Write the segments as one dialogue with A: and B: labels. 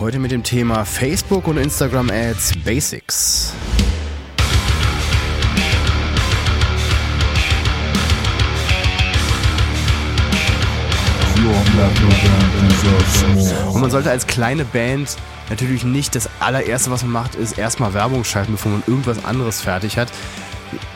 A: Heute mit dem Thema Facebook und Instagram Ads Basics. Und man sollte als kleine Band natürlich nicht das allererste, was man macht, ist erstmal Werbung schalten, bevor man irgendwas anderes fertig hat.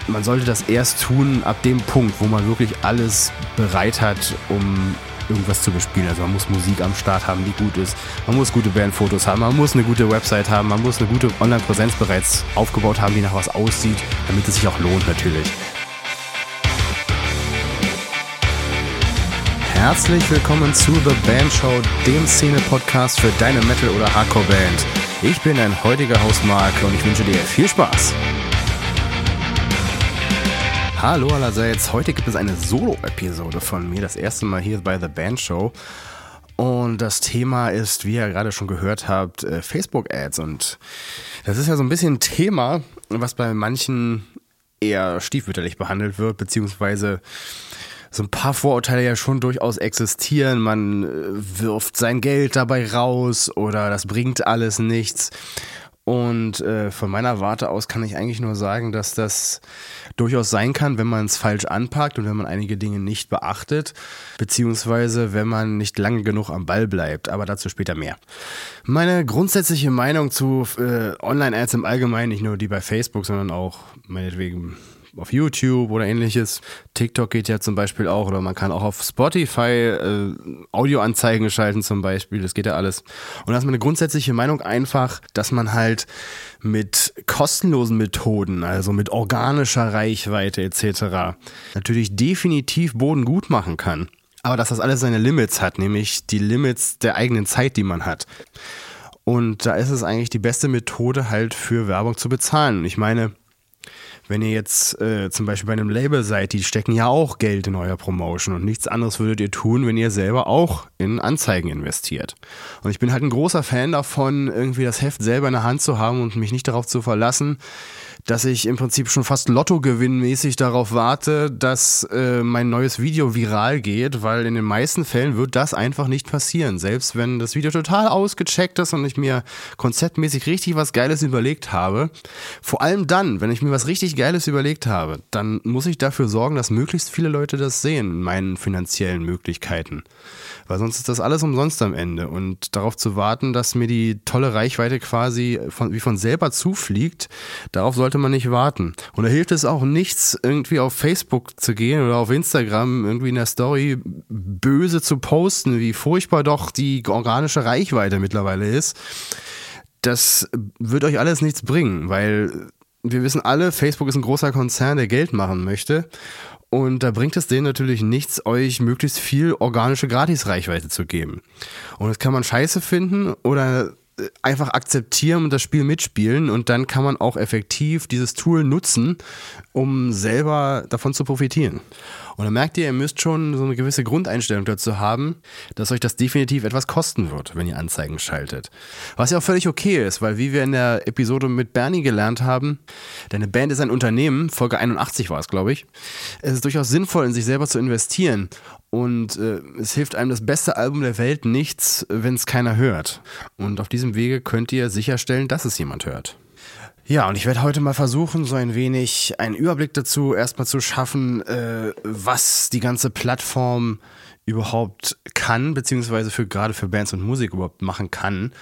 A: Man sollte das erst tun ab dem Punkt, wo man wirklich alles bereit hat, um irgendwas zu bespielen. Also man muss Musik am Start haben, die gut ist. Man muss gute Bandfotos haben, man muss eine gute Website haben, man muss eine gute Online-Präsenz bereits aufgebaut haben, die nach was aussieht, damit es sich auch lohnt natürlich. Herzlich willkommen zu The Band Show, dem Szene-Podcast für deine Metal- oder Hardcore-Band. Ich bin dein heutiger Host Mark und ich wünsche dir viel Spaß. Hallo allerseits, heute gibt es eine Solo-Episode von mir, das erste Mal hier bei The Band Show. Und das Thema ist, wie ihr gerade schon gehört habt, äh, Facebook-Ads. Und das ist ja so ein bisschen ein Thema, was bei manchen eher stiefmütterlich behandelt wird, beziehungsweise so ein paar Vorurteile ja schon durchaus existieren. Man äh, wirft sein Geld dabei raus oder das bringt alles nichts. Und äh, von meiner Warte aus kann ich eigentlich nur sagen, dass das durchaus sein kann, wenn man es falsch anpackt und wenn man einige Dinge nicht beachtet, beziehungsweise wenn man nicht lange genug am Ball bleibt. Aber dazu später mehr. Meine grundsätzliche Meinung zu äh, Online-Ads im Allgemeinen, nicht nur die bei Facebook, sondern auch meinetwegen auf YouTube oder ähnliches. TikTok geht ja zum Beispiel auch oder man kann auch auf Spotify äh, Audioanzeigen schalten zum Beispiel. Das geht ja alles. Und da ist meine grundsätzliche Meinung einfach, dass man halt mit kostenlosen Methoden, also mit organischer Reichweite etc. natürlich definitiv Boden gut machen kann. Aber dass das alles seine Limits hat, nämlich die Limits der eigenen Zeit, die man hat. Und da ist es eigentlich die beste Methode halt für Werbung zu bezahlen. Ich meine, wenn ihr jetzt äh, zum Beispiel bei einem Label seid, die stecken ja auch Geld in euer Promotion und nichts anderes würdet ihr tun, wenn ihr selber auch in Anzeigen investiert. Und ich bin halt ein großer Fan davon, irgendwie das Heft selber in der Hand zu haben und mich nicht darauf zu verlassen, dass ich im Prinzip schon fast Lottogewinnmäßig darauf warte, dass äh, mein neues Video viral geht, weil in den meisten Fällen wird das einfach nicht passieren. Selbst wenn das Video total ausgecheckt ist und ich mir konzeptmäßig richtig was Geiles überlegt habe. Vor allem dann, wenn ich mir was richtig Geiles überlegt habe, dann muss ich dafür sorgen, dass möglichst viele Leute das sehen in meinen finanziellen Möglichkeiten. Weil sonst ist das alles umsonst am Ende. Und darauf zu warten, dass mir die tolle Reichweite quasi von, wie von selber zufliegt, darauf sollte man nicht warten. Und da hilft es auch nichts, irgendwie auf Facebook zu gehen oder auf Instagram irgendwie in der Story böse zu posten, wie furchtbar doch die organische Reichweite mittlerweile ist. Das wird euch alles nichts bringen, weil wir wissen alle, Facebook ist ein großer Konzern, der Geld machen möchte. Und da bringt es denen natürlich nichts, euch möglichst viel organische Gratisreichweite zu geben. Und das kann man scheiße finden oder äh, einfach akzeptieren und das Spiel mitspielen und dann kann man auch effektiv dieses Tool nutzen, um selber davon zu profitieren. Und dann merkt ihr, ihr müsst schon so eine gewisse Grundeinstellung dazu haben, dass euch das definitiv etwas kosten wird, wenn ihr Anzeigen schaltet. Was ja auch völlig okay ist, weil wie wir in der Episode mit Bernie gelernt haben, deine Band ist ein Unternehmen, Folge 81 war es, glaube ich. Es ist durchaus sinnvoll, in sich selber zu investieren. Und äh, es hilft einem das beste Album der Welt nichts, wenn es keiner hört. Und auf diesem Wege könnt ihr sicherstellen, dass es jemand hört. Ja, und ich werde heute mal versuchen, so ein wenig einen Überblick dazu erstmal zu schaffen, äh, was die ganze Plattform überhaupt kann, beziehungsweise für gerade für Bands und Musik überhaupt machen kann.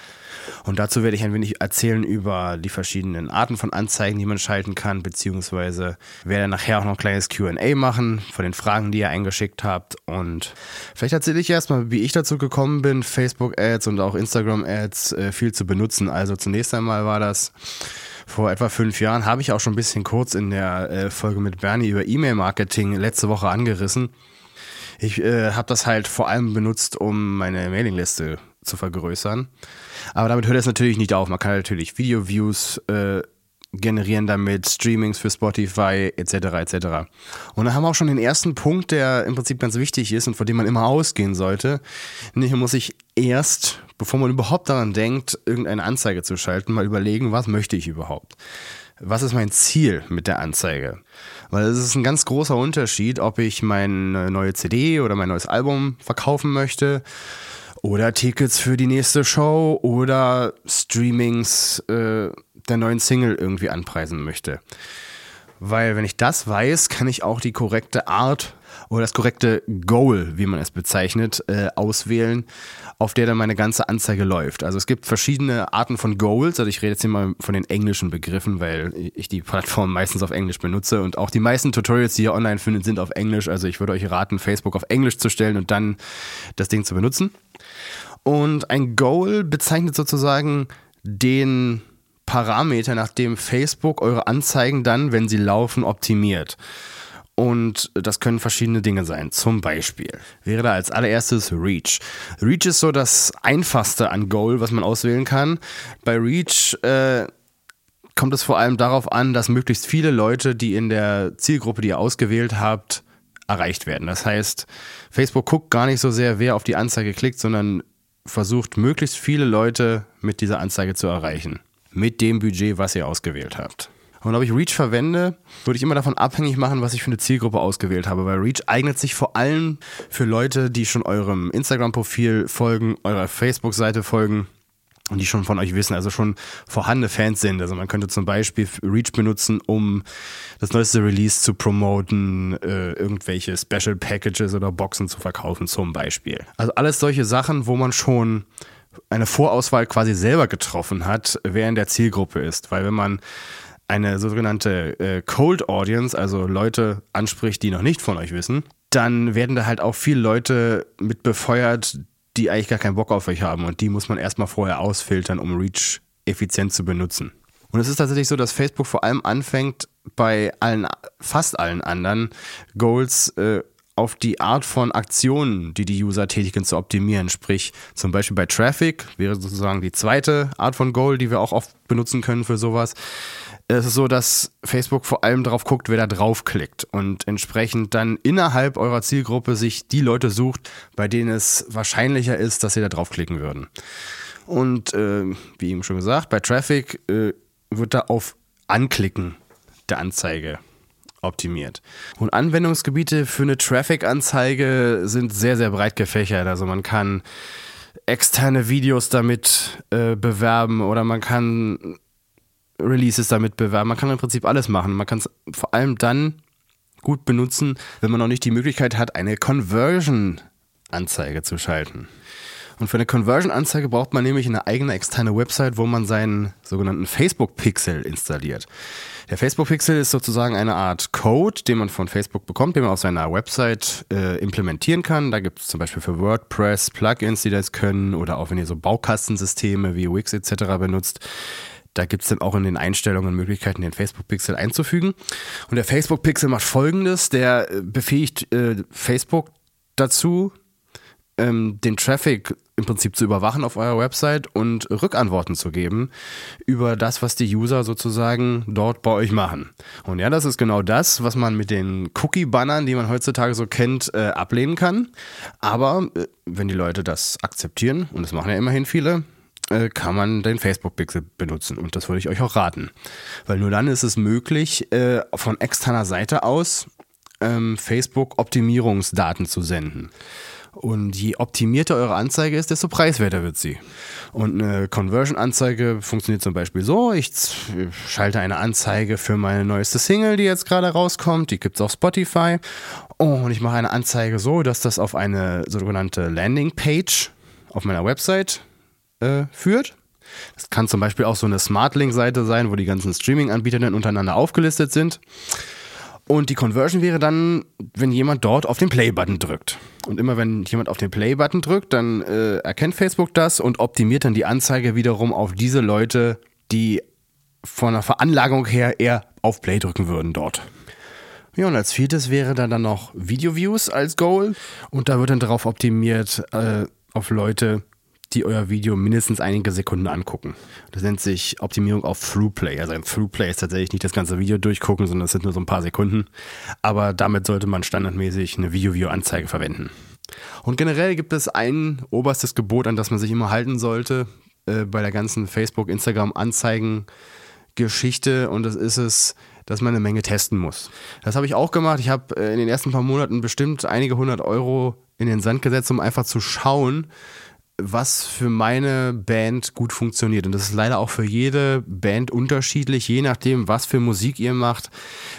A: Und dazu werde ich ein wenig erzählen über die verschiedenen Arten von Anzeigen, die man schalten kann, beziehungsweise werde nachher auch noch ein kleines QA machen von den Fragen, die ihr eingeschickt habt. Und vielleicht erzähle ich erstmal, wie ich dazu gekommen bin, Facebook-Ads und auch Instagram-Ads äh, viel zu benutzen. Also zunächst einmal war das vor etwa fünf Jahren, habe ich auch schon ein bisschen kurz in der äh, Folge mit Bernie über E-Mail-Marketing letzte Woche angerissen. Ich äh, habe das halt vor allem benutzt, um meine Mailingliste zu vergrößern. Aber damit hört es natürlich nicht auf. Man kann natürlich Video-Views äh, generieren damit, Streamings für Spotify etc. etc. Und dann haben wir auch schon den ersten Punkt, der im Prinzip ganz wichtig ist und von dem man immer ausgehen sollte. Hier muss ich erst, bevor man überhaupt daran denkt, irgendeine Anzeige zu schalten, mal überlegen, was möchte ich überhaupt? Was ist mein Ziel mit der Anzeige? Weil es ist ein ganz großer Unterschied, ob ich meine neue CD oder mein neues Album verkaufen möchte oder Tickets für die nächste Show oder Streamings äh, der neuen Single irgendwie anpreisen möchte. Weil wenn ich das weiß, kann ich auch die korrekte Art oder das korrekte Goal, wie man es bezeichnet, äh, auswählen, auf der dann meine ganze Anzeige läuft. Also es gibt verschiedene Arten von Goals. Also ich rede jetzt hier mal von den englischen Begriffen, weil ich die Plattform meistens auf Englisch benutze und auch die meisten Tutorials, die ihr online findet, sind auf Englisch. Also ich würde euch raten, Facebook auf Englisch zu stellen und dann das Ding zu benutzen. Und ein Goal bezeichnet sozusagen den Parameter, nach dem Facebook eure Anzeigen dann, wenn sie laufen, optimiert. Und das können verschiedene Dinge sein. Zum Beispiel wäre da als allererstes Reach. Reach ist so das einfachste an Goal, was man auswählen kann. Bei Reach äh, kommt es vor allem darauf an, dass möglichst viele Leute, die in der Zielgruppe, die ihr ausgewählt habt, erreicht werden. Das heißt, Facebook guckt gar nicht so sehr, wer auf die Anzeige klickt, sondern versucht, möglichst viele Leute mit dieser Anzeige zu erreichen mit dem Budget, was ihr ausgewählt habt. Und ob ich Reach verwende, würde ich immer davon abhängig machen, was ich für eine Zielgruppe ausgewählt habe, weil Reach eignet sich vor allem für Leute, die schon eurem Instagram-Profil folgen, eurer Facebook-Seite folgen und die schon von euch wissen, also schon vorhandene Fans sind. Also man könnte zum Beispiel Reach benutzen, um das neueste Release zu promoten, äh, irgendwelche Special Packages oder Boxen zu verkaufen zum Beispiel. Also alles solche Sachen, wo man schon eine Vorauswahl quasi selber getroffen hat, wer in der Zielgruppe ist. Weil wenn man eine sogenannte äh, Cold Audience, also Leute anspricht, die noch nicht von euch wissen, dann werden da halt auch viele Leute mit befeuert, die eigentlich gar keinen Bock auf euch haben. Und die muss man erstmal vorher ausfiltern, um Reach effizient zu benutzen. Und es ist tatsächlich so, dass Facebook vor allem anfängt, bei allen, fast allen anderen Goals äh, auf die Art von Aktionen, die die User tätigen, zu optimieren. Sprich, zum Beispiel bei Traffic wäre sozusagen die zweite Art von Goal, die wir auch oft benutzen können für sowas. Es ist so, dass Facebook vor allem darauf guckt, wer da draufklickt und entsprechend dann innerhalb eurer Zielgruppe sich die Leute sucht, bei denen es wahrscheinlicher ist, dass sie da draufklicken würden. Und äh, wie eben schon gesagt, bei Traffic äh, wird da auf Anklicken der Anzeige optimiert. Und Anwendungsgebiete für eine Traffic-Anzeige sind sehr, sehr breit gefächert. Also man kann externe Videos damit äh, bewerben oder man kann Releases damit bewerben. Man kann im Prinzip alles machen. Man kann es vor allem dann gut benutzen, wenn man noch nicht die Möglichkeit hat, eine Conversion-Anzeige zu schalten. Und für eine Conversion-Anzeige braucht man nämlich eine eigene externe Website, wo man seinen sogenannten Facebook-Pixel installiert. Der Facebook-Pixel ist sozusagen eine Art Code, den man von Facebook bekommt, den man auf seiner Website äh, implementieren kann. Da gibt es zum Beispiel für WordPress Plugins, die das können, oder auch wenn ihr so Baukastensysteme wie Wix etc. benutzt. Da gibt es dann auch in den Einstellungen Möglichkeiten, den Facebook-Pixel einzufügen. Und der Facebook-Pixel macht folgendes: der äh, befähigt äh, Facebook dazu, ähm, den Traffic im Prinzip zu überwachen auf eurer Website und Rückantworten zu geben über das, was die User sozusagen dort bei euch machen. Und ja, das ist genau das, was man mit den Cookie-Bannern, die man heutzutage so kennt, äh, ablehnen kann. Aber äh, wenn die Leute das akzeptieren, und das machen ja immerhin viele, äh, kann man den Facebook-Pixel benutzen. Und das würde ich euch auch raten. Weil nur dann ist es möglich, äh, von externer Seite aus ähm, Facebook-Optimierungsdaten zu senden. Und je optimierter eure Anzeige ist, desto preiswerter wird sie. Und eine Conversion-Anzeige funktioniert zum Beispiel so: Ich schalte eine Anzeige für meine neueste Single, die jetzt gerade rauskommt. Die gibt es auf Spotify. Und ich mache eine Anzeige so, dass das auf eine sogenannte Landing-Page auf meiner Website äh, führt. Das kann zum Beispiel auch so eine Smart-Link-Seite sein, wo die ganzen Streaming-Anbieter dann untereinander aufgelistet sind. Und die Conversion wäre dann, wenn jemand dort auf den Play-Button drückt. Und immer wenn jemand auf den Play-Button drückt, dann äh, erkennt Facebook das und optimiert dann die Anzeige wiederum auf diese Leute, die von der Veranlagung her eher auf Play drücken würden dort. Ja, und als viertes wäre dann, dann noch Video-Views als Goal. Und da wird dann darauf optimiert, äh, auf Leute, die euer Video mindestens einige Sekunden angucken. Das nennt sich Optimierung auf Throughplay. Also ein Throughplay ist tatsächlich nicht das ganze Video durchgucken, sondern es sind nur so ein paar Sekunden. Aber damit sollte man standardmäßig eine Video-View-Anzeige verwenden. Und generell gibt es ein oberstes Gebot, an das man sich immer halten sollte äh, bei der ganzen Facebook, Instagram Anzeigen Geschichte und das ist es, dass man eine Menge testen muss. Das habe ich auch gemacht. Ich habe äh, in den ersten paar Monaten bestimmt einige hundert Euro in den Sand gesetzt, um einfach zu schauen, was für meine Band gut funktioniert. Und das ist leider auch für jede Band unterschiedlich, je nachdem, was für Musik ihr macht,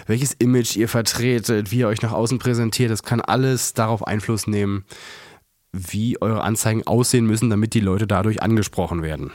A: welches Image ihr vertretet, wie ihr euch nach außen präsentiert. Das kann alles darauf Einfluss nehmen, wie eure Anzeigen aussehen müssen, damit die Leute dadurch angesprochen werden.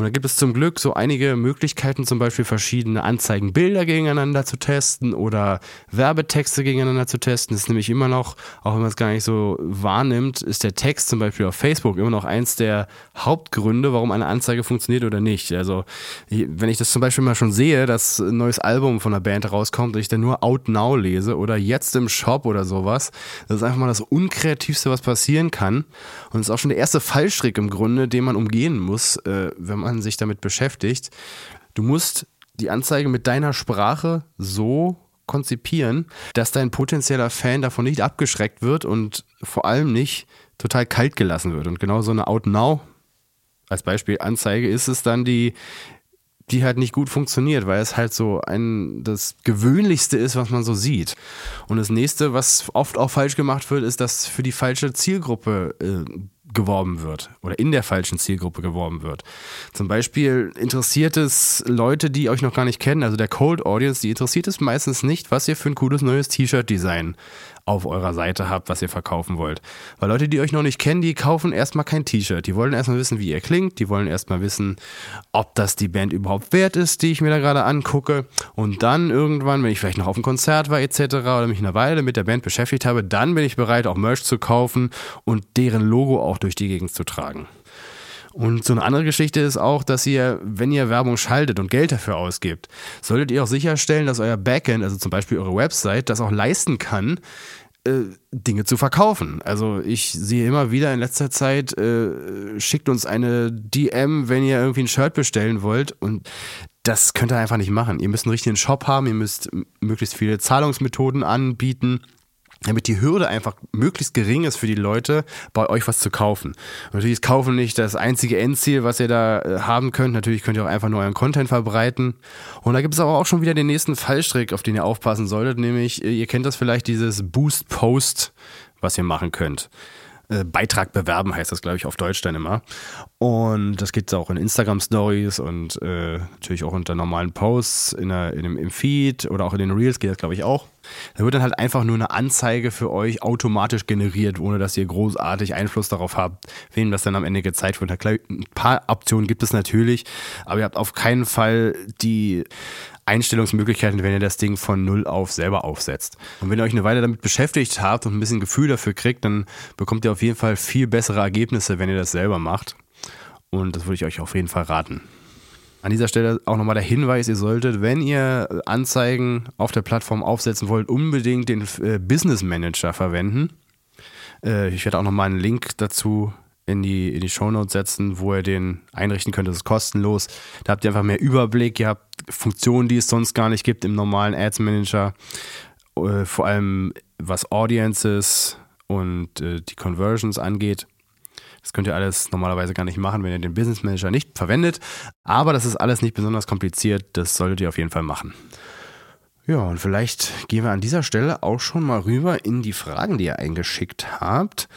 A: Und da gibt es zum Glück so einige Möglichkeiten, zum Beispiel verschiedene Anzeigenbilder gegeneinander zu testen oder Werbetexte gegeneinander zu testen. Das ist nämlich immer noch, auch wenn man es gar nicht so wahrnimmt, ist der Text zum Beispiel auf Facebook immer noch eins der Hauptgründe, warum eine Anzeige funktioniert oder nicht. Also wenn ich das zum Beispiel mal schon sehe, dass ein neues Album von einer Band rauskommt und ich dann nur Out Now lese oder jetzt im Shop oder sowas, das ist einfach mal das Unkreativste, was passieren kann. Und es ist auch schon der erste Fallstrick im Grunde, den man umgehen muss, äh, wenn man sich damit beschäftigt. Du musst die Anzeige mit deiner Sprache so konzipieren, dass dein potenzieller Fan davon nicht abgeschreckt wird und vor allem nicht total kalt gelassen wird. Und genau so eine Out Now als Beispiel Anzeige ist es dann die, die halt nicht gut funktioniert, weil es halt so ein das gewöhnlichste ist, was man so sieht. Und das nächste, was oft auch falsch gemacht wird, ist, dass für die falsche Zielgruppe äh, geworben wird oder in der falschen Zielgruppe geworben wird. Zum Beispiel interessiert es Leute, die euch noch gar nicht kennen, also der Cold Audience, die interessiert es meistens nicht, was ihr für ein cooles neues T-Shirt-Design auf eurer Seite habt, was ihr verkaufen wollt. Weil Leute, die euch noch nicht kennen, die kaufen erstmal kein T-Shirt. Die wollen erstmal wissen, wie ihr klingt. Die wollen erstmal wissen, ob das die Band überhaupt wert ist, die ich mir da gerade angucke. Und dann irgendwann, wenn ich vielleicht noch auf einem Konzert war etc. oder mich eine Weile mit der Band beschäftigt habe, dann bin ich bereit, auch Merch zu kaufen und deren Logo auch durch die Gegend zu tragen. Und so eine andere Geschichte ist auch, dass ihr, wenn ihr Werbung schaltet und Geld dafür ausgibt, solltet ihr auch sicherstellen, dass euer Backend, also zum Beispiel eure Website, das auch leisten kann, äh, Dinge zu verkaufen. Also ich sehe immer wieder in letzter Zeit, äh, schickt uns eine DM, wenn ihr irgendwie ein Shirt bestellen wollt und das könnt ihr einfach nicht machen. Ihr müsst einen richtigen Shop haben, ihr müsst möglichst viele Zahlungsmethoden anbieten damit die Hürde einfach möglichst gering ist für die Leute, bei euch was zu kaufen. Und natürlich ist Kaufen nicht das einzige Endziel, was ihr da äh, haben könnt. Natürlich könnt ihr auch einfach nur euren Content verbreiten. Und da gibt es aber auch schon wieder den nächsten Fallstrick, auf den ihr aufpassen solltet, nämlich, äh, ihr kennt das vielleicht, dieses Boost-Post, was ihr machen könnt. Äh, Beitrag bewerben heißt das, glaube ich, auf Deutsch dann immer. Und das geht auch in Instagram Stories und äh, natürlich auch unter normalen Posts in der, in dem, im Feed oder auch in den Reels geht das, glaube ich, auch. Da wird dann halt einfach nur eine Anzeige für euch automatisch generiert, ohne dass ihr großartig Einfluss darauf habt, wem das dann am Ende gezeigt wird. Ein paar Optionen gibt es natürlich, aber ihr habt auf keinen Fall die Einstellungsmöglichkeiten, wenn ihr das Ding von null auf selber aufsetzt. Und wenn ihr euch eine Weile damit beschäftigt habt und ein bisschen Gefühl dafür kriegt, dann bekommt ihr auf jeden Fall viel bessere Ergebnisse, wenn ihr das selber macht. Und das würde ich euch auf jeden Fall raten. An dieser Stelle auch nochmal der Hinweis, ihr solltet, wenn ihr Anzeigen auf der Plattform aufsetzen wollt, unbedingt den äh, Business Manager verwenden. Äh, ich werde auch nochmal einen Link dazu in die, in die Shownotes setzen, wo ihr den einrichten könnt. Das ist kostenlos. Da habt ihr einfach mehr Überblick. Ihr habt Funktionen, die es sonst gar nicht gibt im normalen Ads Manager. Äh, vor allem was Audiences und äh, die Conversions angeht. Das könnt ihr alles normalerweise gar nicht machen, wenn ihr den Business Manager nicht verwendet. Aber das ist alles nicht besonders kompliziert. Das solltet ihr auf jeden Fall machen. Ja, und vielleicht gehen wir an dieser Stelle auch schon mal rüber in die Fragen, die ihr eingeschickt habt.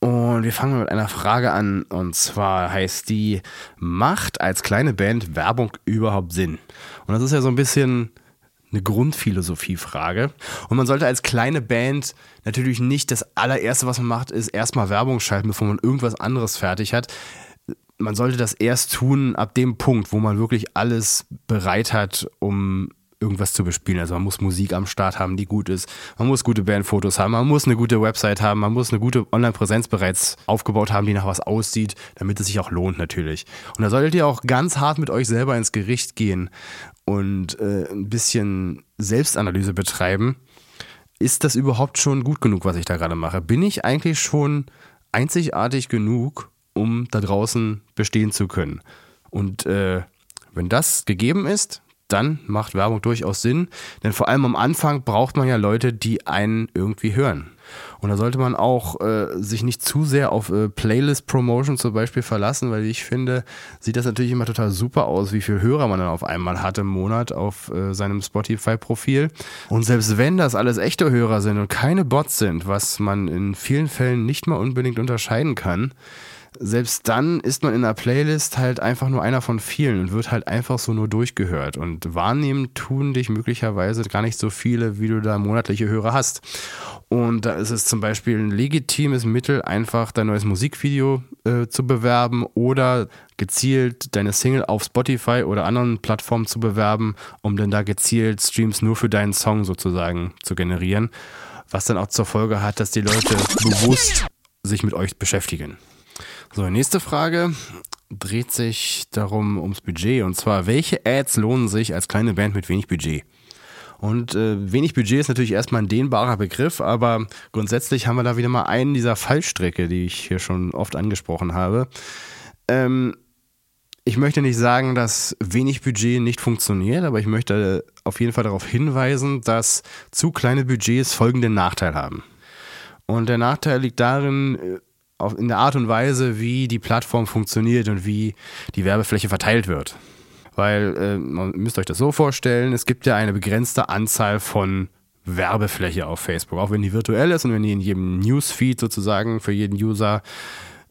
A: Und wir fangen mit einer Frage an. Und zwar heißt die, macht als kleine Band Werbung überhaupt Sinn? Und das ist ja so ein bisschen eine Grundphilosophie-Frage. Und man sollte als kleine Band natürlich nicht das allererste, was man macht, ist erstmal Werbung schalten, bevor man irgendwas anderes fertig hat. Man sollte das erst tun ab dem Punkt, wo man wirklich alles bereit hat, um irgendwas zu bespielen. Also man muss Musik am Start haben, die gut ist. Man muss gute Bandfotos haben, man muss eine gute Website haben, man muss eine gute Online-Präsenz bereits aufgebaut haben, die nach was aussieht, damit es sich auch lohnt natürlich. Und da solltet ihr auch ganz hart mit euch selber ins Gericht gehen und äh, ein bisschen Selbstanalyse betreiben. Ist das überhaupt schon gut genug, was ich da gerade mache? Bin ich eigentlich schon einzigartig genug, um da draußen bestehen zu können? Und äh, wenn das gegeben ist, dann macht Werbung durchaus Sinn. Denn vor allem am Anfang braucht man ja Leute, die einen irgendwie hören. Und da sollte man auch äh, sich nicht zu sehr auf äh, Playlist-Promotion zum Beispiel verlassen, weil ich finde, sieht das natürlich immer total super aus, wie viel Hörer man dann auf einmal hat im Monat auf äh, seinem Spotify-Profil. Und selbst wenn das alles echte Hörer sind und keine Bots sind, was man in vielen Fällen nicht mal unbedingt unterscheiden kann, selbst dann ist man in einer Playlist halt einfach nur einer von vielen und wird halt einfach so nur durchgehört. Und wahrnehmen tun dich möglicherweise gar nicht so viele, wie du da monatliche Hörer hast. Und da ist es zum Beispiel ein legitimes Mittel, einfach dein neues Musikvideo äh, zu bewerben oder gezielt deine Single auf Spotify oder anderen Plattformen zu bewerben, um dann da gezielt Streams nur für deinen Song sozusagen zu generieren. Was dann auch zur Folge hat, dass die Leute bewusst sich mit euch beschäftigen. So, nächste Frage dreht sich darum ums Budget. Und zwar, welche Ads lohnen sich als kleine Band mit wenig Budget? Und äh, wenig Budget ist natürlich erstmal ein dehnbarer Begriff, aber grundsätzlich haben wir da wieder mal einen dieser Fallstrecke, die ich hier schon oft angesprochen habe. Ähm, ich möchte nicht sagen, dass wenig Budget nicht funktioniert, aber ich möchte auf jeden Fall darauf hinweisen, dass zu kleine Budgets folgenden Nachteil haben. Und der Nachteil liegt darin, äh, in der Art und Weise, wie die Plattform funktioniert und wie die Werbefläche verteilt wird. Weil, äh, man müsst euch das so vorstellen, es gibt ja eine begrenzte Anzahl von Werbefläche auf Facebook, auch wenn die virtuell ist und wenn die in jedem Newsfeed sozusagen für jeden User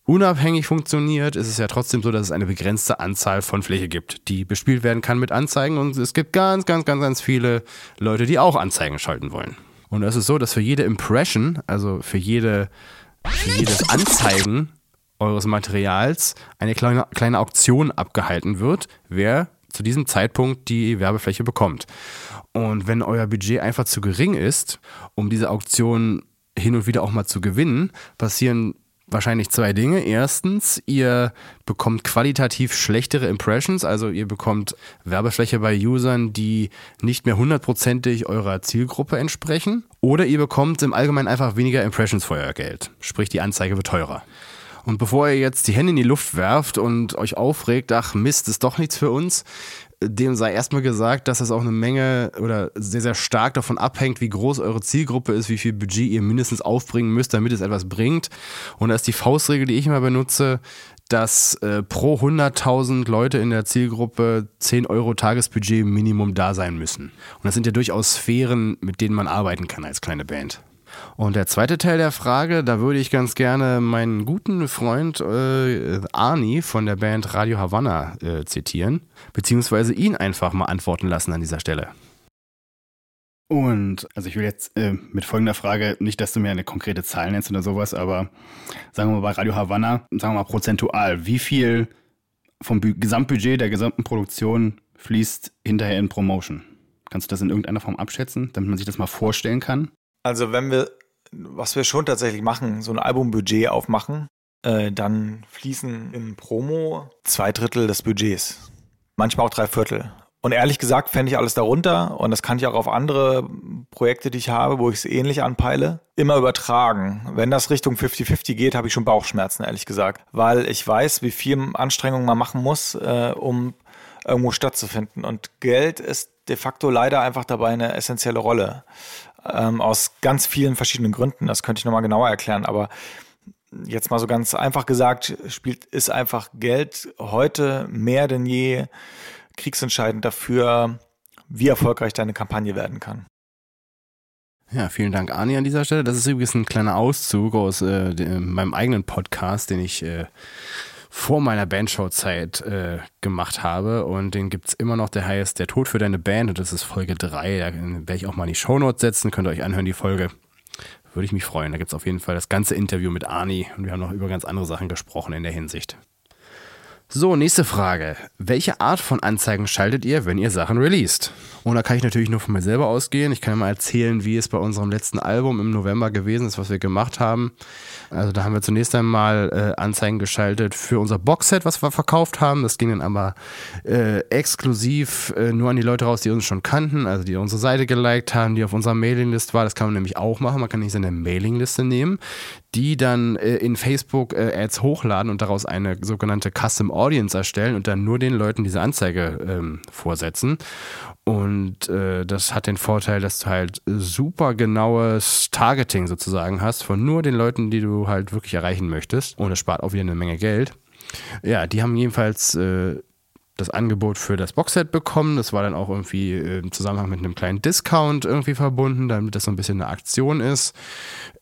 A: unabhängig funktioniert, ist es ja trotzdem so, dass es eine begrenzte Anzahl von Fläche gibt, die bespielt werden kann mit Anzeigen und es gibt ganz, ganz, ganz, ganz viele Leute, die auch Anzeigen schalten wollen. Und es ist so, dass für jede Impression, also für jede für jedes Anzeigen eures Materials eine kleine, kleine Auktion abgehalten wird, wer zu diesem Zeitpunkt die Werbefläche bekommt. Und wenn euer Budget einfach zu gering ist, um diese Auktion hin und wieder auch mal zu gewinnen, passieren wahrscheinlich zwei Dinge. Erstens, ihr bekommt qualitativ schlechtere Impressions, also ihr bekommt Werbefläche bei Usern, die nicht mehr hundertprozentig eurer Zielgruppe entsprechen. Oder ihr bekommt im Allgemeinen einfach weniger Impressions für euer Geld. Sprich, die Anzeige wird teurer. Und bevor ihr jetzt die Hände in die Luft werft und euch aufregt, ach Mist, ist doch nichts für uns, dem sei erstmal gesagt, dass das auch eine Menge oder sehr, sehr stark davon abhängt, wie groß eure Zielgruppe ist, wie viel Budget ihr mindestens aufbringen müsst, damit es etwas bringt. Und da ist die Faustregel, die ich immer benutze, dass äh, pro 100.000 Leute in der Zielgruppe 10 Euro Tagesbudget Minimum da sein müssen. Und das sind ja durchaus Sphären, mit denen man arbeiten kann als kleine Band. Und der zweite Teil der Frage, da würde ich ganz gerne meinen guten Freund äh, Arni von der Band Radio Havanna äh, zitieren, beziehungsweise ihn einfach mal antworten lassen an dieser Stelle. Und also ich will jetzt äh, mit folgender Frage, nicht, dass du mir eine konkrete Zahl nennst oder sowas, aber sagen wir mal bei Radio Havanna, sagen wir mal prozentual, wie viel vom Bu Gesamtbudget der gesamten Produktion fließt hinterher in Promotion? Kannst du das in irgendeiner Form abschätzen, damit man sich das mal vorstellen kann?
B: Also wenn wir, was wir schon tatsächlich machen, so ein Albumbudget aufmachen, äh, dann fließen im Promo zwei Drittel des Budgets. Manchmal auch drei Viertel. Und ehrlich gesagt fände ich alles darunter, und das kann ich auch auf andere Projekte, die ich habe, wo ich es ähnlich anpeile, immer übertragen. Wenn das Richtung 50-50 geht, habe ich schon Bauchschmerzen, ehrlich gesagt. Weil ich weiß, wie viel Anstrengung man machen muss, äh, um irgendwo stattzufinden. Und Geld ist de facto leider einfach dabei eine essentielle Rolle ähm, aus ganz vielen verschiedenen Gründen. Das könnte ich nochmal genauer erklären, aber jetzt mal so ganz einfach gesagt, spielt ist einfach Geld heute mehr denn je kriegsentscheidend dafür, wie erfolgreich deine Kampagne werden kann.
A: Ja, vielen Dank, Ani, an dieser Stelle. Das ist übrigens ein kleiner Auszug aus äh, meinem eigenen Podcast, den ich äh, vor meiner Bandshow-Zeit äh, gemacht habe und den gibt es immer noch, der heißt Der Tod für deine Band und das ist Folge 3. Da werde ich auch mal in die Shownotes setzen, könnt ihr euch anhören, die Folge. Würde ich mich freuen. Da gibt es auf jeden Fall das ganze Interview mit Arni und wir haben noch über ganz andere Sachen gesprochen in der Hinsicht. So, nächste Frage. Welche Art von Anzeigen schaltet ihr, wenn ihr Sachen released? Und da kann ich natürlich nur von mir selber ausgehen. Ich kann ja mal erzählen, wie es bei unserem letzten Album im November gewesen ist, was wir gemacht haben. Also da haben wir zunächst einmal äh, Anzeigen geschaltet für unser Boxset, was wir verkauft haben. Das ging dann aber äh, exklusiv äh, nur an die Leute raus, die uns schon kannten, also die unsere Seite geliked haben, die auf unserer Mailinglist war. Das kann man nämlich auch machen. Man kann nicht seine Mailingliste nehmen, die dann äh, in Facebook äh, Ads hochladen und daraus eine sogenannte Custom Audience erstellen und dann nur den Leuten diese Anzeige ähm, vorsetzen. Und äh, das hat den Vorteil, dass du halt super genaues Targeting sozusagen hast von nur den Leuten, die du halt wirklich erreichen möchtest. Und es spart auch wieder eine Menge Geld. Ja, die haben jedenfalls äh, das Angebot für das Boxset bekommen. Das war dann auch irgendwie im Zusammenhang mit einem kleinen Discount irgendwie verbunden, damit das so ein bisschen eine Aktion ist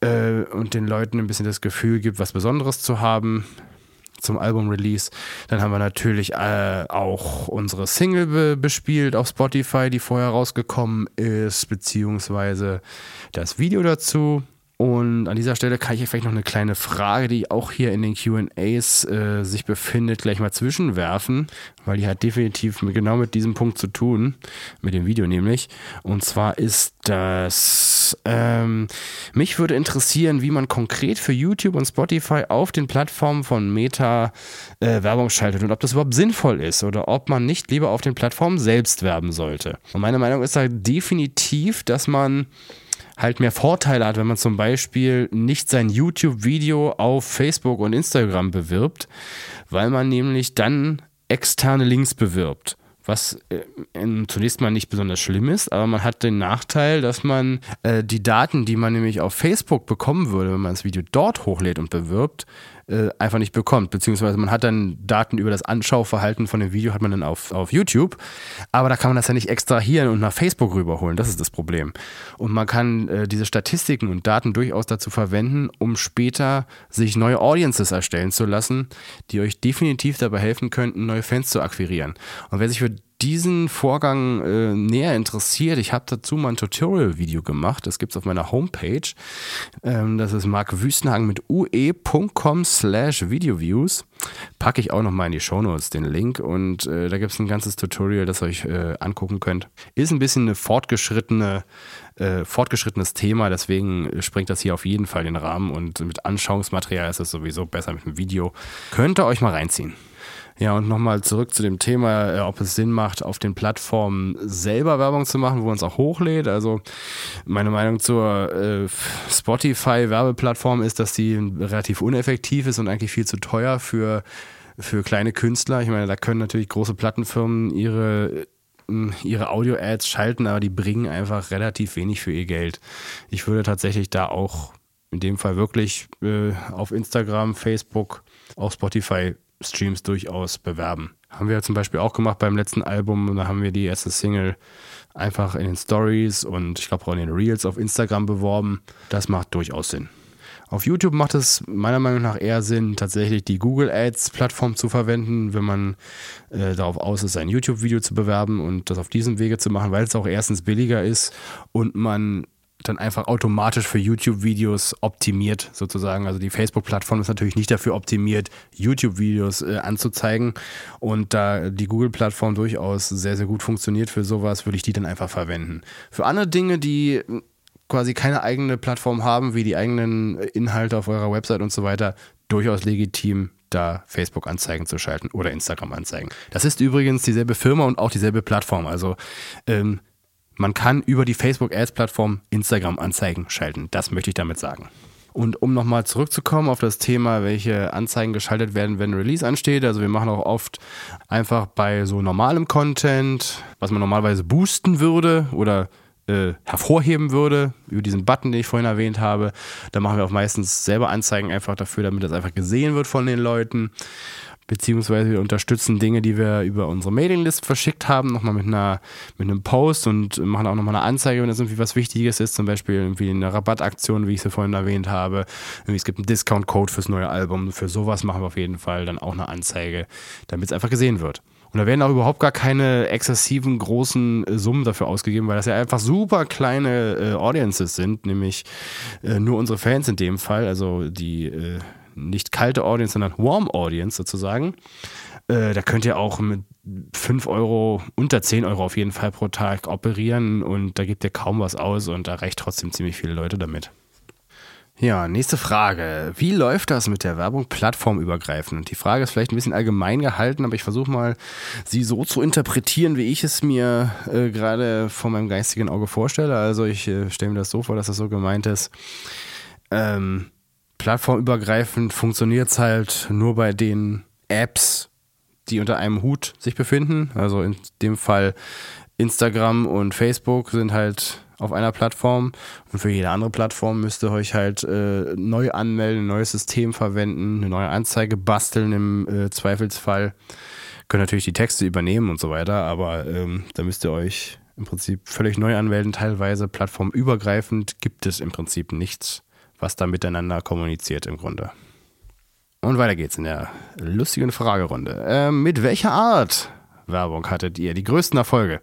A: äh, und den Leuten ein bisschen das Gefühl gibt, was Besonderes zu haben zum Album-Release. Dann haben wir natürlich äh, auch unsere Single be bespielt auf Spotify, die vorher rausgekommen ist, beziehungsweise das Video dazu. Und an dieser Stelle kann ich vielleicht noch eine kleine Frage, die auch hier in den QAs äh, sich befindet, gleich mal zwischenwerfen, weil die hat definitiv mit, genau mit diesem Punkt zu tun, mit dem Video nämlich. Und zwar ist das, ähm, mich würde interessieren, wie man konkret für YouTube und Spotify auf den Plattformen von Meta äh, Werbung schaltet und ob das überhaupt sinnvoll ist oder ob man nicht lieber auf den Plattformen selbst werben sollte. Und meine Meinung ist da definitiv, dass man halt mehr Vorteile hat, wenn man zum Beispiel nicht sein YouTube-Video auf Facebook und Instagram bewirbt, weil man nämlich dann externe Links bewirbt. Was äh, zunächst mal nicht besonders schlimm ist, aber man hat den Nachteil, dass man äh, die Daten, die man nämlich auf Facebook bekommen würde, wenn man das Video dort hochlädt und bewirbt, äh, einfach nicht bekommt. Beziehungsweise man hat dann Daten über das Anschauverhalten von dem Video, hat man dann auf, auf YouTube. Aber da kann man das ja nicht extrahieren und nach Facebook rüberholen. Das ist das Problem. Und man kann äh, diese Statistiken und Daten durchaus dazu verwenden, um später sich neue Audiences erstellen zu lassen, die euch definitiv dabei helfen könnten, neue Fans zu akquirieren. Und wer sich für diesen Vorgang äh, näher interessiert, ich habe dazu mal ein Tutorial-Video gemacht. Das gibt es auf meiner Homepage. Ähm, das ist markwüstenhagen mit ue.com slash videoviews. Packe ich auch noch mal in die Shownotes den Link und äh, da gibt es ein ganzes Tutorial, das ihr euch äh, angucken könnt. Ist ein bisschen eine fortgeschrittene, äh, fortgeschrittenes Thema, deswegen springt das hier auf jeden Fall den Rahmen und mit Anschauungsmaterial ist es sowieso besser mit dem Video. Könnt ihr euch mal reinziehen. Ja, und nochmal zurück zu dem Thema, äh, ob es Sinn macht, auf den Plattformen selber Werbung zu machen, wo man es auch hochlädt. Also meine Meinung zur äh, Spotify-Werbeplattform ist, dass die relativ uneffektiv ist und eigentlich viel zu teuer für, für kleine Künstler. Ich meine, da können natürlich große Plattenfirmen ihre äh, ihre Audio-Ads schalten, aber die bringen einfach relativ wenig für ihr Geld. Ich würde tatsächlich da auch in dem Fall wirklich äh, auf Instagram, Facebook, auch Spotify Streams durchaus bewerben. Haben wir zum Beispiel auch gemacht beim letzten Album. Da haben wir die erste Single einfach in den Stories und ich glaube auch in den Reels auf Instagram beworben. Das macht durchaus Sinn. Auf YouTube macht es meiner Meinung nach eher Sinn, tatsächlich die Google Ads-Plattform zu verwenden, wenn man äh, darauf aus ist, ein YouTube-Video zu bewerben und das auf diesem Wege zu machen, weil es auch erstens billiger ist und man dann einfach automatisch für YouTube-Videos optimiert, sozusagen. Also die Facebook-Plattform ist natürlich nicht dafür optimiert, YouTube-Videos äh, anzuzeigen. Und da die Google-Plattform durchaus sehr, sehr gut funktioniert für sowas, würde ich die dann einfach verwenden. Für andere Dinge, die quasi keine eigene Plattform haben, wie die eigenen Inhalte auf eurer Website und so weiter, durchaus legitim, da Facebook-Anzeigen zu schalten oder Instagram-Anzeigen. Das ist übrigens dieselbe Firma und auch dieselbe Plattform. Also ähm, man kann über die Facebook-Ads-Plattform Instagram-Anzeigen schalten. Das möchte ich damit sagen. Und um nochmal zurückzukommen auf das Thema, welche Anzeigen geschaltet werden, wenn Release ansteht. Also wir machen auch oft einfach bei so normalem Content, was man normalerweise boosten würde oder äh, hervorheben würde, über diesen Button, den ich vorhin erwähnt habe. Da machen wir auch meistens selber Anzeigen einfach dafür, damit das einfach gesehen wird von den Leuten beziehungsweise wir unterstützen Dinge, die wir über unsere Mailinglist verschickt haben, nochmal mit einer mit einem Post und machen auch nochmal eine Anzeige, wenn das irgendwie was Wichtiges ist, zum Beispiel irgendwie eine Rabattaktion, wie ich sie vorhin erwähnt habe. Irgendwie es gibt einen Discount-Code fürs neue Album. Für sowas machen wir auf jeden Fall dann auch eine Anzeige, damit es einfach gesehen wird. Und da werden auch überhaupt gar keine exzessiven großen äh, Summen dafür ausgegeben, weil das ja einfach super kleine äh, Audiences sind, nämlich äh, nur unsere Fans in dem Fall, also die äh, nicht kalte Audience, sondern Warm Audience sozusagen. Äh, da könnt ihr auch mit 5 Euro, unter 10 Euro auf jeden Fall pro Tag operieren und da gibt ihr kaum was aus und da reicht trotzdem ziemlich viele Leute damit. Ja, nächste Frage. Wie läuft das mit der Werbung plattformübergreifend? Die Frage ist vielleicht ein bisschen allgemein gehalten, aber ich versuche mal, sie so zu interpretieren, wie ich es mir äh, gerade vor meinem geistigen Auge vorstelle. Also ich äh, stelle mir das so vor, dass das so gemeint ist. Ähm, plattformübergreifend funktioniert es halt nur bei den Apps, die unter einem Hut sich befinden. Also in dem Fall Instagram und Facebook sind halt auf einer Plattform und für jede andere Plattform müsst ihr euch halt äh, neu anmelden, ein neues System verwenden, eine neue Anzeige basteln im äh, Zweifelsfall. Könnt natürlich die Texte übernehmen und so weiter, aber ähm, da müsst ihr euch im Prinzip völlig neu anmelden, teilweise plattformübergreifend gibt es im Prinzip nichts, was da miteinander kommuniziert im Grunde. Und weiter geht's in der lustigen Fragerunde. Äh, mit welcher Art Werbung hattet ihr die größten Erfolge?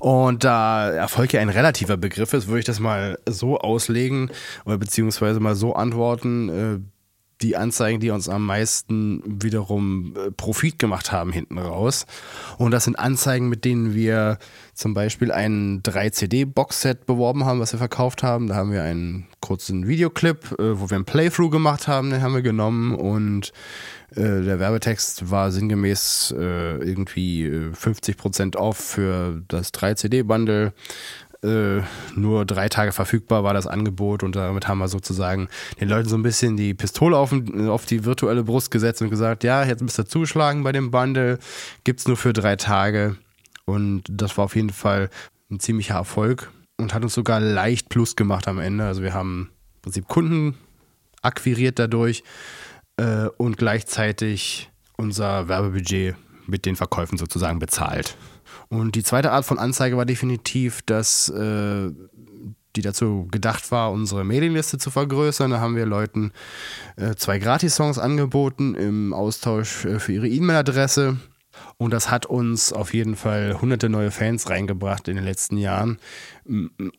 A: Und da Erfolg ja ein relativer Begriff ist, würde ich das mal so auslegen oder beziehungsweise mal so antworten. Äh, die Anzeigen, die uns am meisten wiederum äh, Profit gemacht haben hinten raus. Und das sind Anzeigen, mit denen wir zum Beispiel ein 3-CD-Boxset beworben haben, was wir verkauft haben. Da haben wir einen kurzen Videoclip, äh, wo wir ein Playthrough gemacht haben, den haben wir genommen und äh, der Werbetext war sinngemäß irgendwie 50% off für das 3-CD-Bundle äh, nur drei Tage verfügbar war das Angebot und damit haben wir sozusagen den Leuten so ein bisschen die Pistole auf, auf die virtuelle Brust gesetzt und gesagt, ja, jetzt müsst ihr zuschlagen bei dem Bundle, gibt es nur für drei Tage und das war auf jeden Fall ein ziemlicher Erfolg und hat uns sogar leicht Plus gemacht am Ende. Also wir haben im Prinzip Kunden akquiriert dadurch äh, und gleichzeitig unser Werbebudget mit den Verkäufen sozusagen bezahlt. Und die zweite Art von Anzeige war definitiv, dass äh, die dazu gedacht war, unsere Mailingliste zu vergrößern. Da haben wir Leuten äh, zwei Gratis-Songs angeboten im Austausch äh, für ihre E-Mail-Adresse. Und das hat uns auf jeden Fall hunderte neue Fans reingebracht in den letzten Jahren,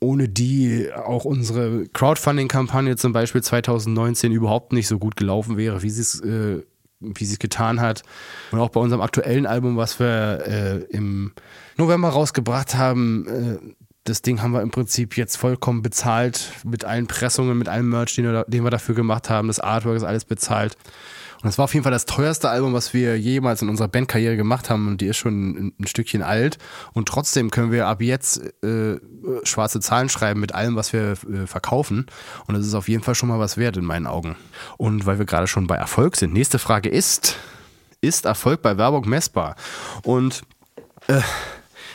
A: ohne die auch unsere Crowdfunding-Kampagne zum Beispiel 2019 überhaupt nicht so gut gelaufen wäre, wie sie es äh, wie sie es getan hat. Und auch bei unserem aktuellen Album, was wir äh, im November rausgebracht haben, äh, das Ding haben wir im Prinzip jetzt vollkommen bezahlt mit allen Pressungen, mit allem Merch, den wir, den wir dafür gemacht haben. Das Artwork ist alles bezahlt. Und das war auf jeden Fall das teuerste Album, was wir jemals in unserer Bandkarriere gemacht haben. Und die ist schon ein, Stückchen alt. Und trotzdem können wir ab jetzt äh, schwarze Zahlen schreiben mit allem, was wir äh, verkaufen. Und das ist auf jeden Fall schon mal was wert in meinen Augen. Und weil wir gerade schon bei Erfolg sind, nächste Frage ist, ist Erfolg bei Werbung messbar? Und äh,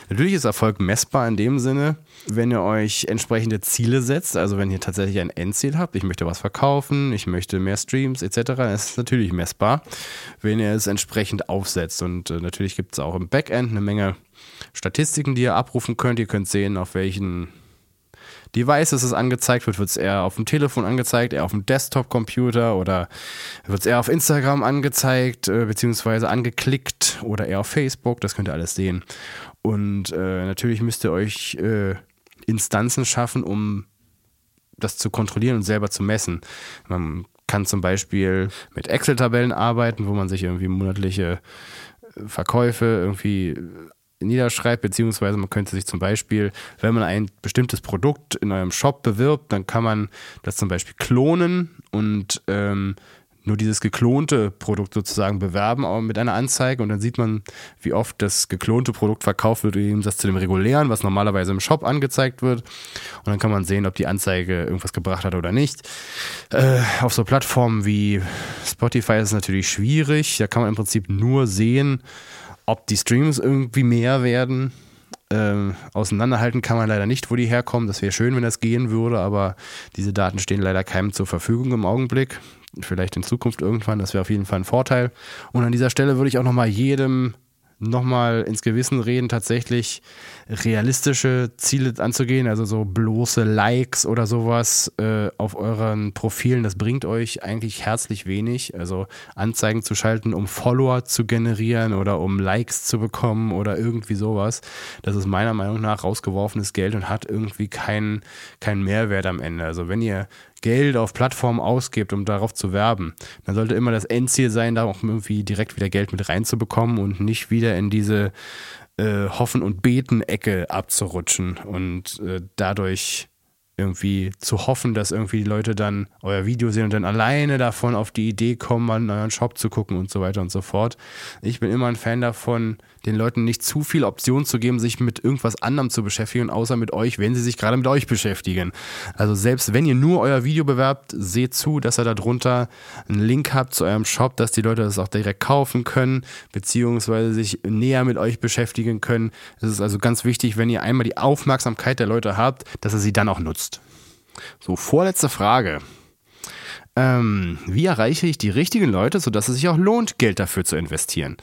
A: natürlich ist Erfolg messbar in dem Sinne, wenn ihr euch entsprechende Ziele setzt, also wenn ihr tatsächlich ein Endziel habt, ich möchte was verkaufen, ich möchte mehr Streams etc., das ist natürlich messbar, wenn ihr es entsprechend aufsetzt. Und äh, natürlich gibt es auch im Backend eine Menge Statistiken, die ihr abrufen könnt. Ihr könnt sehen, auf welchen Devices es angezeigt wird. Wird es eher auf dem Telefon angezeigt, eher auf dem Desktop-Computer oder wird es eher auf Instagram angezeigt, äh, beziehungsweise angeklickt oder eher auf Facebook. Das könnt ihr alles sehen. Und äh, natürlich müsst ihr euch äh, Instanzen schaffen, um das zu kontrollieren und selber zu messen. Man kann zum Beispiel mit Excel-Tabellen arbeiten, wo man sich irgendwie monatliche äh, Verkäufe irgendwie niederschreibt, beziehungsweise man könnte sich zum Beispiel, wenn man ein bestimmtes Produkt in eurem Shop bewirbt, dann kann man das zum Beispiel klonen und ähm, nur dieses geklonte Produkt sozusagen bewerben, aber mit einer Anzeige und dann sieht man, wie oft das geklonte Produkt verkauft wird, im Gegensatz zu dem regulären, was normalerweise im Shop angezeigt wird. Und dann kann man sehen, ob die Anzeige irgendwas gebracht hat oder nicht. Äh, auf so Plattformen wie Spotify ist es natürlich schwierig. Da kann man im Prinzip nur sehen, ob die Streams irgendwie mehr werden. Ähm, auseinanderhalten kann man leider nicht, wo die herkommen. Das wäre schön, wenn das gehen würde, aber diese Daten stehen leider keinem zur Verfügung im Augenblick vielleicht in Zukunft irgendwann. Das wäre auf jeden Fall ein Vorteil. Und an dieser Stelle würde ich auch nochmal jedem nochmal ins Gewissen reden, tatsächlich realistische Ziele anzugehen, also so bloße Likes oder sowas äh, auf euren Profilen, das bringt euch eigentlich herzlich wenig. Also Anzeigen zu schalten, um Follower zu generieren oder um Likes zu bekommen oder irgendwie sowas. Das ist meiner Meinung nach rausgeworfenes Geld und hat irgendwie keinen keinen Mehrwert am Ende. Also wenn ihr Geld auf Plattformen ausgibt, um darauf zu werben, dann sollte immer das Endziel sein, da auch irgendwie direkt wieder Geld mit reinzubekommen und nicht wieder in diese äh, Hoffen- und Beten-Ecke abzurutschen und äh, dadurch irgendwie zu hoffen, dass irgendwie die Leute dann euer Video sehen und dann alleine davon auf die Idee kommen, mal in euren Shop zu gucken und so weiter und so fort. Ich bin immer ein Fan davon, den Leuten nicht zu viel Optionen zu geben, sich mit irgendwas anderem zu beschäftigen, außer mit euch, wenn sie sich gerade mit euch beschäftigen. Also selbst wenn ihr nur euer Video bewerbt, seht zu, dass ihr da drunter einen Link habt zu eurem Shop, dass die Leute das auch direkt kaufen können, beziehungsweise sich näher mit euch beschäftigen können. Es ist also ganz wichtig, wenn ihr einmal die Aufmerksamkeit der Leute habt, dass ihr sie dann auch nutzt. So, vorletzte Frage. Ähm, wie erreiche ich die richtigen Leute, sodass es sich auch lohnt, Geld dafür zu investieren?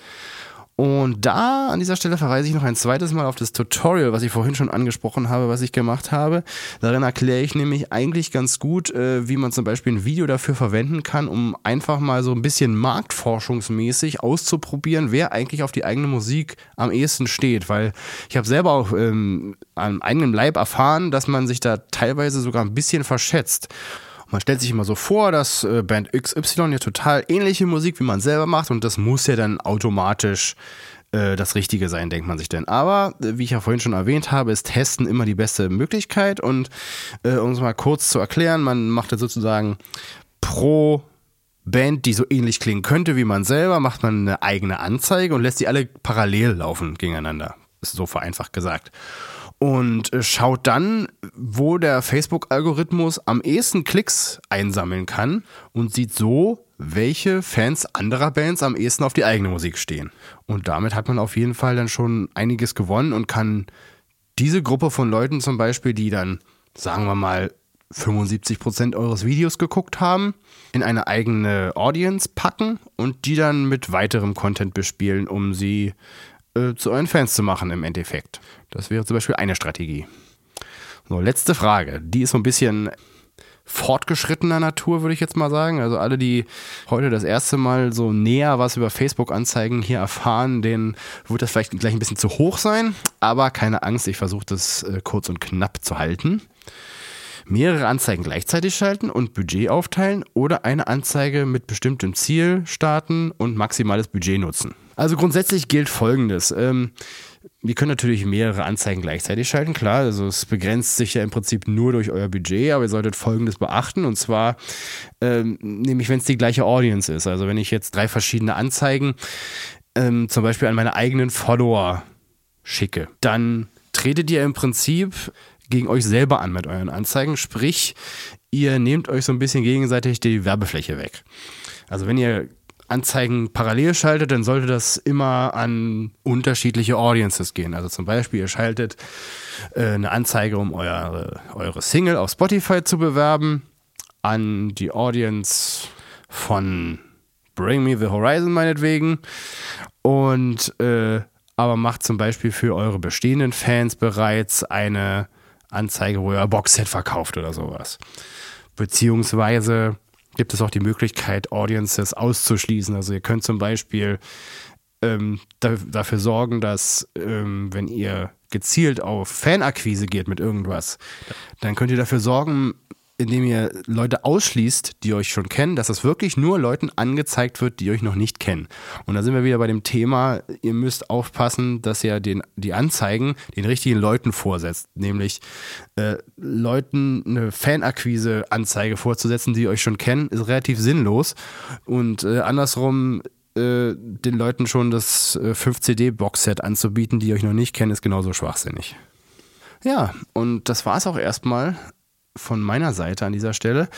A: Und da an dieser Stelle verweise ich noch ein zweites Mal auf das Tutorial, was ich vorhin schon angesprochen habe, was ich gemacht habe. Darin erkläre ich nämlich eigentlich ganz gut, äh, wie man zum Beispiel ein Video dafür verwenden kann, um einfach mal so ein bisschen marktforschungsmäßig auszuprobieren, wer eigentlich auf die eigene Musik am ehesten steht. Weil ich habe selber auch ähm, am eigenen Leib erfahren, dass man sich da teilweise sogar ein bisschen verschätzt. Man stellt sich immer so vor, dass äh, Band XY ja total ähnliche Musik wie man selber macht und das muss ja dann automatisch äh, das Richtige sein, denkt man sich denn. Aber äh, wie ich ja vorhin schon erwähnt habe, ist Testen immer die beste Möglichkeit und um es mal kurz zu erklären, man macht jetzt sozusagen pro Band, die so ähnlich klingen könnte wie man selber, macht man eine eigene Anzeige und lässt sie alle parallel laufen gegeneinander. Ist so vereinfacht gesagt und äh, schaut dann, wo der Facebook-Algorithmus am ehesten Klicks einsammeln kann und sieht so, welche Fans anderer Bands am ehesten auf die eigene Musik stehen. Und damit hat man auf jeden Fall dann schon einiges gewonnen und kann diese Gruppe von Leuten zum Beispiel, die dann, sagen wir mal, 75% eures Videos geguckt haben, in eine eigene Audience packen und die dann mit weiterem Content bespielen, um sie äh, zu euren Fans zu machen im Endeffekt. Das wäre zum Beispiel eine Strategie. So, letzte Frage. Die ist so ein bisschen fortgeschrittener Natur, würde ich jetzt mal sagen. Also alle, die heute das erste Mal so näher was über Facebook-Anzeigen hier erfahren, denen wird das vielleicht gleich ein bisschen zu hoch sein. Aber keine Angst, ich versuche das äh, kurz und knapp zu halten. Mehrere Anzeigen gleichzeitig schalten und Budget aufteilen oder eine Anzeige mit bestimmtem Ziel starten und maximales Budget nutzen. Also grundsätzlich gilt Folgendes. Ähm, wir können natürlich mehrere Anzeigen gleichzeitig schalten, klar. Also es begrenzt sich ja im Prinzip nur durch euer Budget, aber ihr solltet Folgendes beachten. Und zwar, ähm, nämlich wenn es die gleiche Audience ist. Also wenn ich jetzt drei verschiedene Anzeigen ähm, zum Beispiel an meine eigenen Follower schicke, dann tretet ihr im Prinzip gegen euch selber an mit euren Anzeigen. Sprich, ihr nehmt euch so ein bisschen gegenseitig die Werbefläche weg. Also wenn ihr Anzeigen parallel schaltet, dann sollte das immer an unterschiedliche Audiences gehen. Also zum Beispiel, ihr schaltet äh, eine Anzeige, um eure, eure Single auf Spotify zu bewerben, an die Audience von Bring Me the Horizon meinetwegen. Und äh, aber macht zum Beispiel für eure bestehenden Fans bereits eine Anzeige, wo ihr ein Boxset verkauft oder sowas. Beziehungsweise gibt es auch die Möglichkeit, Audiences auszuschließen. Also ihr könnt zum Beispiel ähm, da, dafür sorgen, dass ähm, wenn ihr gezielt auf Fanakquise geht mit irgendwas, dann könnt ihr dafür sorgen, indem ihr Leute ausschließt, die euch schon kennen, dass es wirklich nur Leuten angezeigt wird, die euch noch nicht kennen. Und da sind wir wieder bei dem Thema, ihr müsst aufpassen, dass ihr den, die Anzeigen den richtigen Leuten vorsetzt. Nämlich äh, Leuten eine Fanakquise-Anzeige vorzusetzen, die euch schon kennen, ist relativ sinnlos. Und äh, andersrum äh, den Leuten schon das 5CD-Boxset äh, anzubieten, die euch noch nicht kennen, ist genauso schwachsinnig. Ja, und das war es auch erstmal von meiner Seite an dieser Stelle.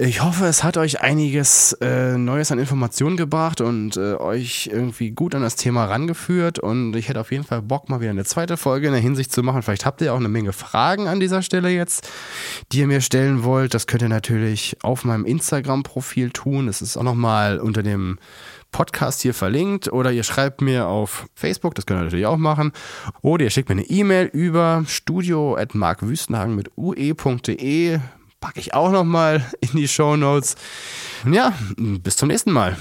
A: Ich hoffe, es hat euch einiges äh, Neues an Informationen gebracht und äh, euch irgendwie gut an das Thema rangeführt. Und ich hätte auf jeden Fall Bock, mal wieder eine zweite Folge in der Hinsicht zu machen. Vielleicht habt ihr auch eine Menge Fragen an dieser Stelle jetzt, die ihr mir stellen wollt. Das könnt ihr natürlich auf meinem Instagram-Profil tun. Es ist auch nochmal unter dem Podcast hier verlinkt oder ihr schreibt mir auf Facebook, das könnt ihr natürlich auch machen. Oder ihr schickt mir eine E-Mail über studio.markwüstenhagen mit ue.de. Packe ich auch nochmal in die Show Notes. Ja, bis zum nächsten Mal.